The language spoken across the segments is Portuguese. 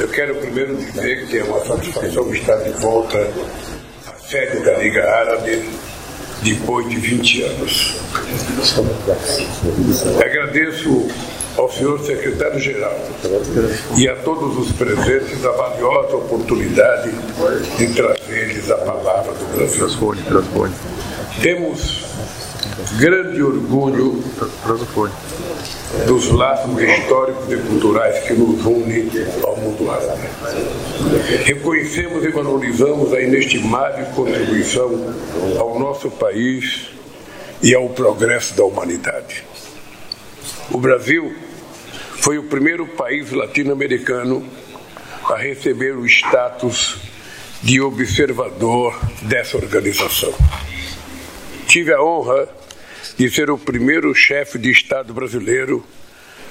Eu quero primeiro dizer que é uma satisfação estar de volta à sede da Liga Árabe depois de 20 anos. Agradeço ao senhor secretário-geral e a todos os presentes a valiosa oportunidade de trazer-lhes a palavra do Brasil. Temos grande orgulho dos laços históricos e culturais que nos unem ao mundo árabe. Reconhecemos e valorizamos a inestimável contribuição ao nosso país e ao progresso da humanidade. O Brasil foi o primeiro país latino-americano a receber o status de observador dessa organização. Tive a honra de ser o primeiro chefe de Estado brasileiro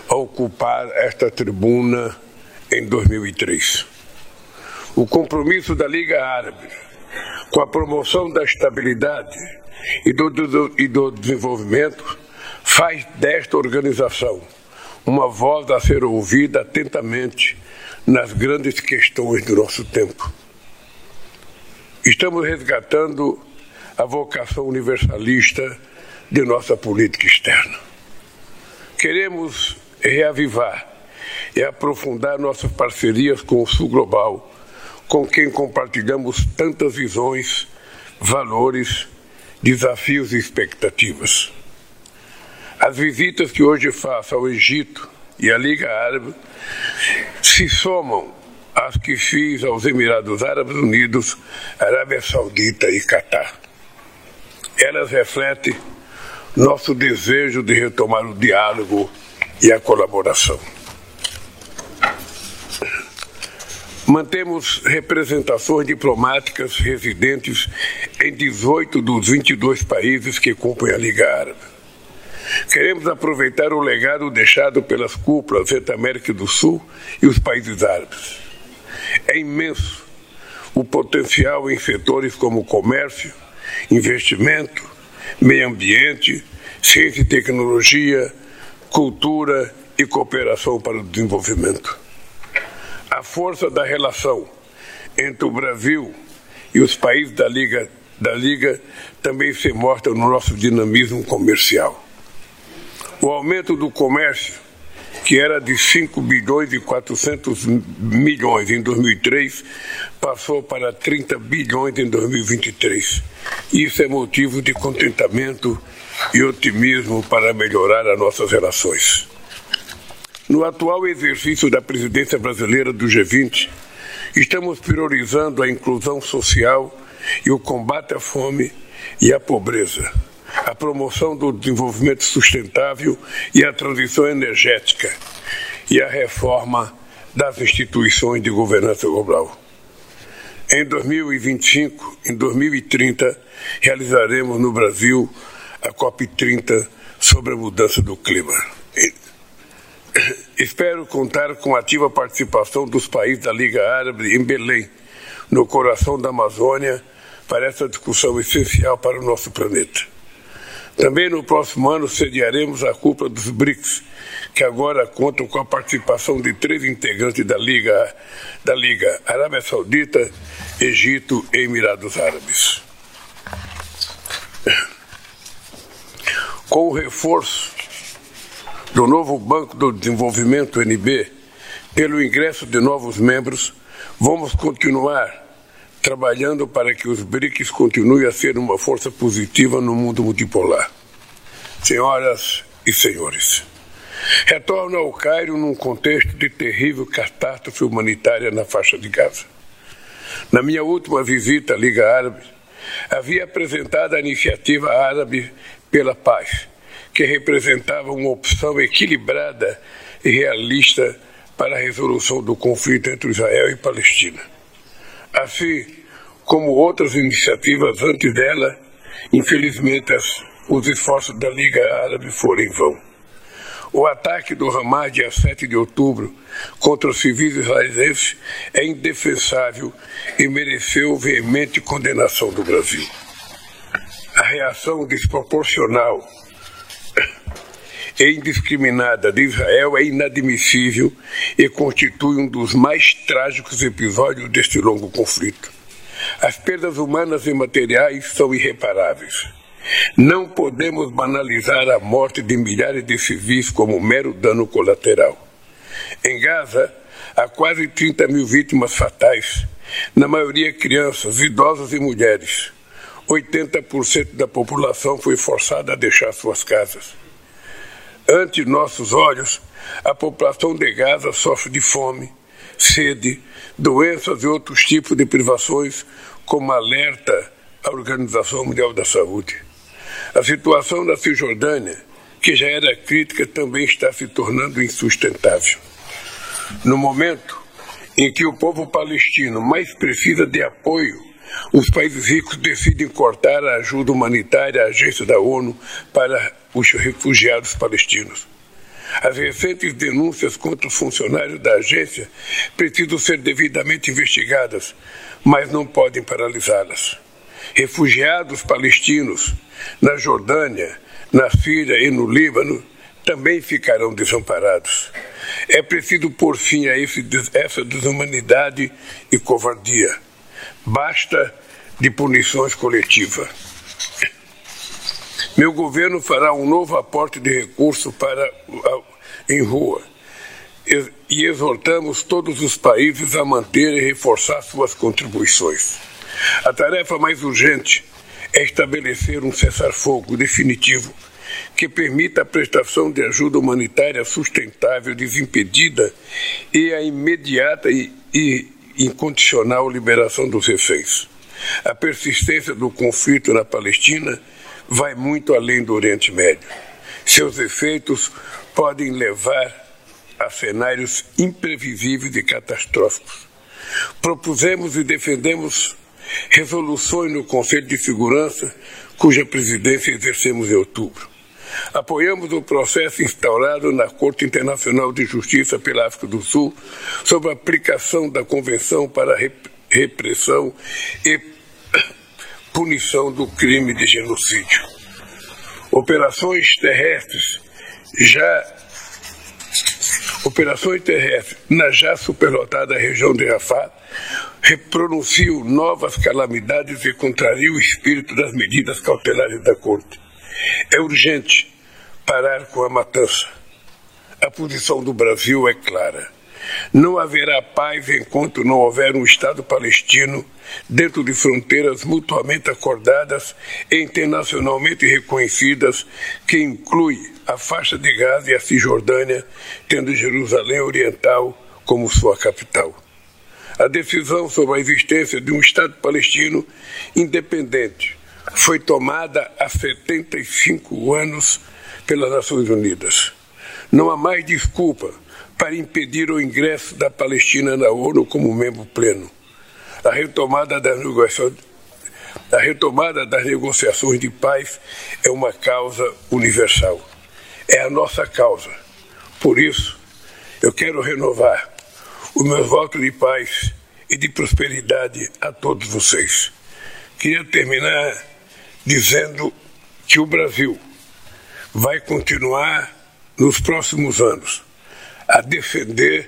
a ocupar esta tribuna em 2003. O compromisso da Liga Árabe com a promoção da estabilidade e do, do, e do desenvolvimento faz desta organização uma voz a ser ouvida atentamente nas grandes questões do nosso tempo. Estamos resgatando a vocação universalista de nossa política externa. Queremos reavivar e aprofundar nossas parcerias com o Sul Global, com quem compartilhamos tantas visões, valores, desafios e expectativas. As visitas que hoje faço ao Egito e à Liga Árabe se somam às que fiz aos Emirados Árabes Unidos, Arábia Saudita e Catar. Elas refletem nosso desejo de retomar o diálogo e a colaboração. Mantemos representações diplomáticas residentes em 18 dos 22 países que compõem a Liga Árabe. Queremos aproveitar o legado deixado pelas cúpulas entre a América do Sul e os países árabes. É imenso o potencial em setores como comércio, investimento, meio ambiente, ciência e tecnologia, cultura e cooperação para o desenvolvimento. A força da relação entre o Brasil e os países da Liga, da Liga também se mostra no nosso dinamismo comercial. O aumento do comércio, que era de 5 bilhões e 400 milhões em 2003, passou para 30 bilhões em 2023. Isso é motivo de contentamento e otimismo para melhorar as nossas relações. No atual exercício da presidência brasileira do G20, estamos priorizando a inclusão social e o combate à fome e à pobreza, a promoção do desenvolvimento sustentável e a transição energética e a reforma das instituições de governança global. Em 2025, em 2030, realizaremos no Brasil a COP30 sobre a mudança do clima. Espero contar com a ativa participação dos países da Liga Árabe em Belém, no coração da Amazônia, para essa discussão essencial para o nosso planeta. Também no próximo ano sediaremos a cúpula dos BRICS, que agora contam com a participação de três integrantes da Liga, da Liga Arábia Saudita, Egito e Emirados Árabes. Com o reforço do novo Banco do Desenvolvimento NB, pelo ingresso de novos membros, vamos continuar trabalhando para que os BRICS continuem a ser uma força positiva no mundo multipolar. Senhoras e senhores, retorno ao Cairo num contexto de terrível catástrofe humanitária na faixa de Gaza. Na minha última visita à Liga Árabe, havia apresentado a iniciativa árabe pela paz, que representava uma opção equilibrada e realista para a resolução do conflito entre Israel e Palestina. Assim como outras iniciativas antes dela, infelizmente os esforços da Liga Árabe foram em vão. O ataque do Hamas, dia 7 de outubro, contra os civis israelenses é indefensável e mereceu veemente condenação do Brasil. A reação desproporcional e indiscriminada de Israel é inadmissível e constitui um dos mais trágicos episódios deste longo conflito. As perdas humanas e materiais são irreparáveis. Não podemos banalizar a morte de milhares de civis como mero dano colateral. Em Gaza, há quase 30 mil vítimas fatais, na maioria crianças, idosos e mulheres. 80% da população foi forçada a deixar suas casas. Ante nossos olhos, a população de Gaza sofre de fome, sede, doenças e outros tipos de privações, como alerta a Organização Mundial da Saúde. A situação na Cisjordânia, que já era crítica, também está se tornando insustentável. No momento em que o povo palestino mais precisa de apoio, os países ricos decidem cortar a ajuda humanitária à agência da ONU para os refugiados palestinos. As recentes denúncias contra os funcionários da agência precisam ser devidamente investigadas, mas não podem paralisá-las. Refugiados palestinos na Jordânia, na Síria e no Líbano também ficarão desamparados. É preciso pôr fim a esse, essa desumanidade e covardia. Basta de punições coletivas. Meu governo fará um novo aporte de recursos para em rua e exortamos todos os países a manter e reforçar suas contribuições. A tarefa mais urgente é estabelecer um cessar-fogo definitivo que permita a prestação de ajuda humanitária sustentável, desimpedida e a imediata e, e incondicional liberação dos reféns. A persistência do conflito na Palestina vai muito além do Oriente Médio. Seus efeitos podem levar a cenários imprevisíveis e catastróficos. Propusemos e defendemos resoluções no Conselho de Segurança, cuja presidência exercemos em outubro. Apoiamos o processo instaurado na Corte Internacional de Justiça pela África do Sul sobre a aplicação da Convenção para a Repressão e Punição do Crime de Genocídio. Operações terrestres já operações terrestres na já superlotada região de Rafah repronunciam novas calamidades e contrariam o espírito das medidas cautelares da Corte. É urgente parar com a matança. A posição do Brasil é clara. Não haverá paz enquanto não houver um Estado palestino dentro de fronteiras mutuamente acordadas e internacionalmente reconhecidas, que inclui a faixa de Gaza e a Cisjordânia, tendo Jerusalém Oriental como sua capital. A decisão sobre a existência de um Estado palestino independente foi tomada há 75 anos pelas Nações Unidas. Não há mais desculpa para impedir o ingresso da Palestina na ONU como membro pleno. A retomada das negociações, a retomada das negociações de paz é uma causa universal. É a nossa causa. Por isso, eu quero renovar os meus votos de paz e de prosperidade a todos vocês. Queria terminar dizendo que o Brasil vai continuar nos próximos anos a defender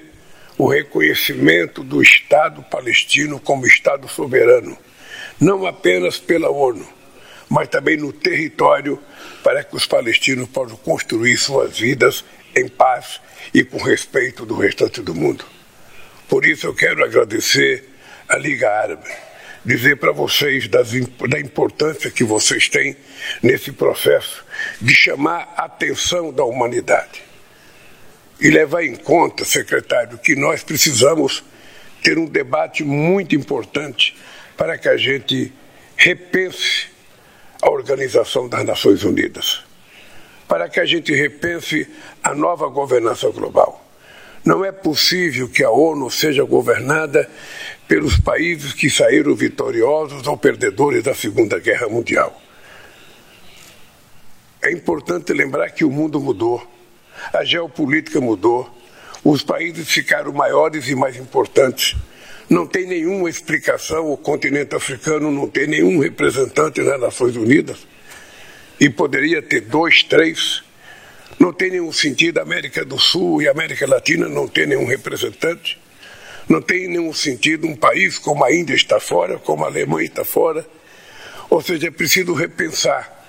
o reconhecimento do Estado palestino como Estado soberano, não apenas pela ONU, mas também no território para que os palestinos possam construir suas vidas em paz e com respeito do restante do mundo. Por isso eu quero agradecer a Liga Árabe dizer para vocês das, da importância que vocês têm nesse processo de chamar a atenção da humanidade. E levar em conta, secretário, que nós precisamos ter um debate muito importante para que a gente repense a Organização das Nações Unidas, para que a gente repense a nova governança global. Não é possível que a ONU seja governada pelos países que saíram vitoriosos ou perdedores da Segunda Guerra Mundial. É importante lembrar que o mundo mudou, a geopolítica mudou, os países ficaram maiores e mais importantes. Não tem nenhuma explicação, o continente africano não tem nenhum representante nas Nações Unidas. E poderia ter dois, três Não tem nenhum sentido a América do Sul e a América Latina não ter nenhum representante. Não tem nenhum sentido um país como a Índia está fora, como a Alemanha está fora. Ou seja, é preciso repensar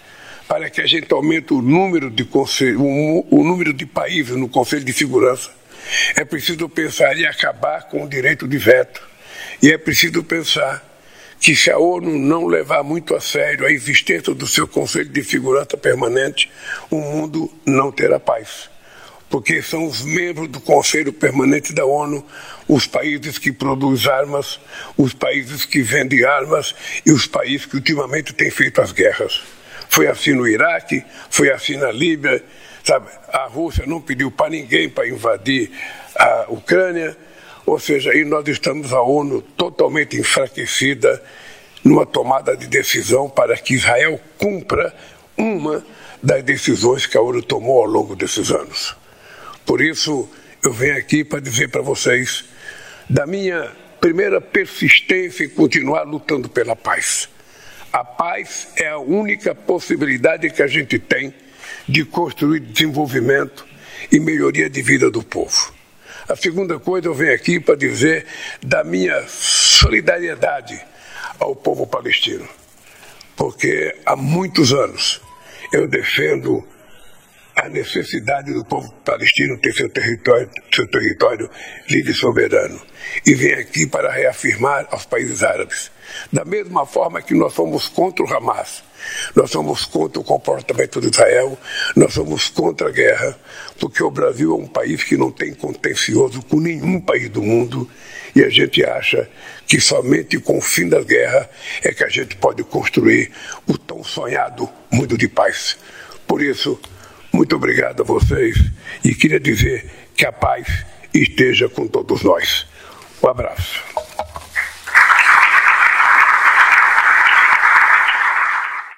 para que a gente aumente o número de, conselho, o, número de países no Conselho de Segurança. É preciso pensar em acabar com o direito de veto. E é preciso pensar que se a ONU não levar muito a sério a existência do seu Conselho de Segurança Permanente, o mundo não terá paz. Porque são os membros do Conselho Permanente da ONU, os países que produzem armas, os países que vendem armas e os países que ultimamente têm feito as guerras. Foi assim no Iraque, foi assim na Líbia, sabe? A Rússia não pediu para ninguém para invadir a Ucrânia ou seja, aí nós estamos a ONU totalmente enfraquecida numa tomada de decisão para que Israel cumpra uma das decisões que a ONU tomou ao longo desses anos. Por isso, eu venho aqui para dizer para vocês da minha primeira persistência em continuar lutando pela paz. A paz é a única possibilidade que a gente tem de construir desenvolvimento e melhoria de vida do povo. A segunda coisa, eu venho aqui para dizer da minha solidariedade ao povo palestino, porque há muitos anos eu defendo a necessidade do povo palestino ter seu território, seu território livre e soberano. E venho aqui para reafirmar aos países árabes. Da mesma forma que nós fomos contra o Hamas, nós somos contra o comportamento de Israel, nós somos contra a guerra, porque o Brasil é um país que não tem contencioso com nenhum país do mundo e a gente acha que somente com o fim da guerra é que a gente pode construir o tão sonhado mundo de paz. Por isso, muito obrigado a vocês e queria dizer que a paz esteja com todos nós. Um abraço.